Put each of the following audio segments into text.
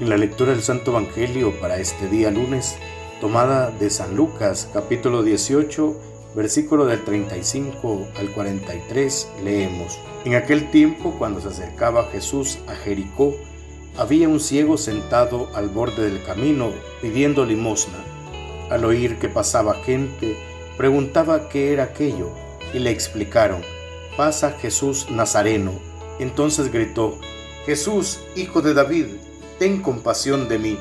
En la lectura del Santo Evangelio para este día lunes, tomada de San Lucas capítulo 18, versículo del 35 al 43, leemos. En aquel tiempo, cuando se acercaba Jesús a Jericó, había un ciego sentado al borde del camino pidiendo limosna. Al oír que pasaba gente, preguntaba qué era aquello y le explicaron, pasa Jesús Nazareno. Entonces gritó, Jesús, hijo de David, ten compasión de mí.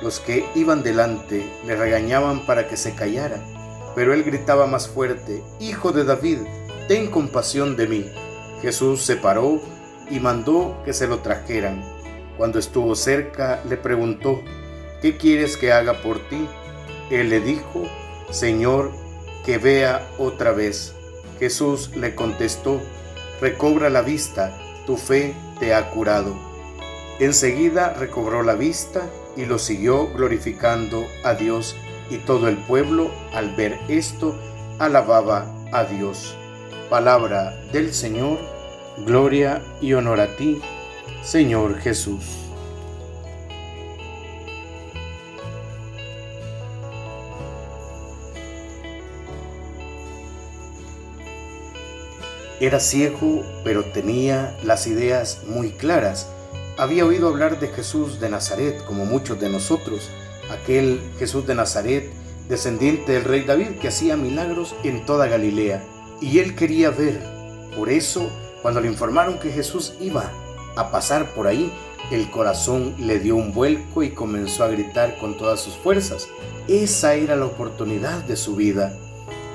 Los que iban delante le regañaban para que se callara, pero él gritaba más fuerte, Hijo de David, ten compasión de mí. Jesús se paró y mandó que se lo trajeran. Cuando estuvo cerca, le preguntó, ¿qué quieres que haga por ti? Él le dijo, Señor, que vea otra vez. Jesús le contestó, recobra la vista, tu fe te ha curado. Enseguida recobró la vista y lo siguió glorificando a Dios y todo el pueblo al ver esto alababa a Dios. Palabra del Señor, gloria y honor a ti, Señor Jesús. Era ciego, pero tenía las ideas muy claras. Había oído hablar de Jesús de Nazaret, como muchos de nosotros, aquel Jesús de Nazaret, descendiente del rey David, que hacía milagros en toda Galilea. Y él quería ver. Por eso, cuando le informaron que Jesús iba a pasar por ahí, el corazón le dio un vuelco y comenzó a gritar con todas sus fuerzas. Esa era la oportunidad de su vida.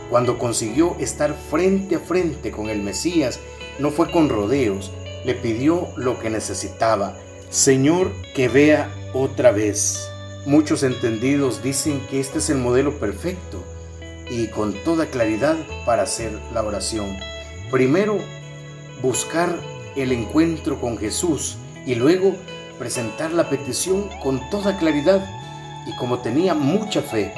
Cuando consiguió estar frente a frente con el Mesías, no fue con rodeos, le pidió lo que necesitaba. Señor, que vea otra vez. Muchos entendidos dicen que este es el modelo perfecto y con toda claridad para hacer la oración. Primero, buscar el encuentro con Jesús y luego presentar la petición con toda claridad. Y como tenía mucha fe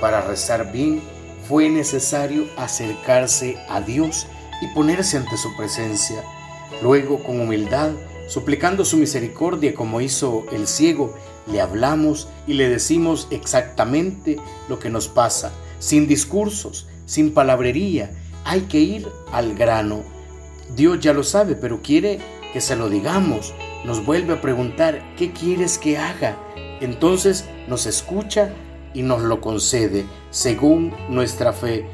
para rezar bien, fue necesario acercarse a Dios y ponerse ante su presencia. Luego, con humildad, suplicando su misericordia como hizo el ciego, le hablamos y le decimos exactamente lo que nos pasa, sin discursos, sin palabrería. Hay que ir al grano. Dios ya lo sabe, pero quiere que se lo digamos. Nos vuelve a preguntar, ¿qué quieres que haga? Entonces nos escucha y nos lo concede según nuestra fe.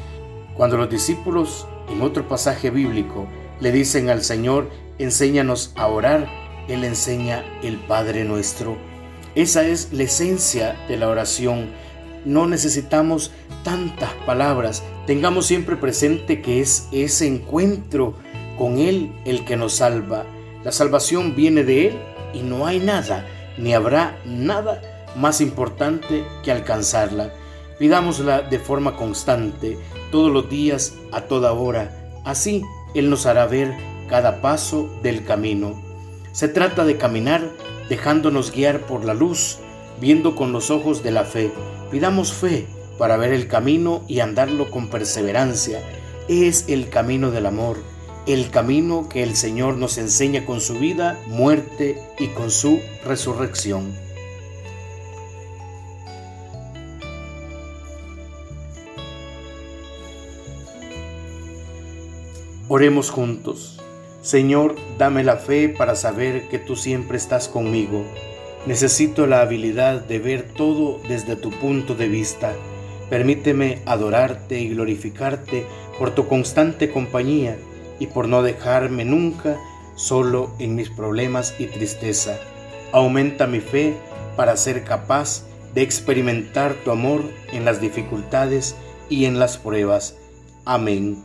Cuando los discípulos, en otro pasaje bíblico, le dicen al Señor, enséñanos a orar, Él enseña el Padre nuestro. Esa es la esencia de la oración. No necesitamos tantas palabras. Tengamos siempre presente que es ese encuentro con Él el que nos salva. La salvación viene de Él y no hay nada, ni habrá nada más importante que alcanzarla. Pidámosla de forma constante, todos los días, a toda hora. Así Él nos hará ver cada paso del camino. Se trata de caminar dejándonos guiar por la luz, viendo con los ojos de la fe. Pidamos fe para ver el camino y andarlo con perseverancia. Es el camino del amor, el camino que el Señor nos enseña con su vida, muerte y con su resurrección. Oremos juntos. Señor, dame la fe para saber que tú siempre estás conmigo. Necesito la habilidad de ver todo desde tu punto de vista. Permíteme adorarte y glorificarte por tu constante compañía y por no dejarme nunca solo en mis problemas y tristeza. Aumenta mi fe para ser capaz de experimentar tu amor en las dificultades y en las pruebas. Amén.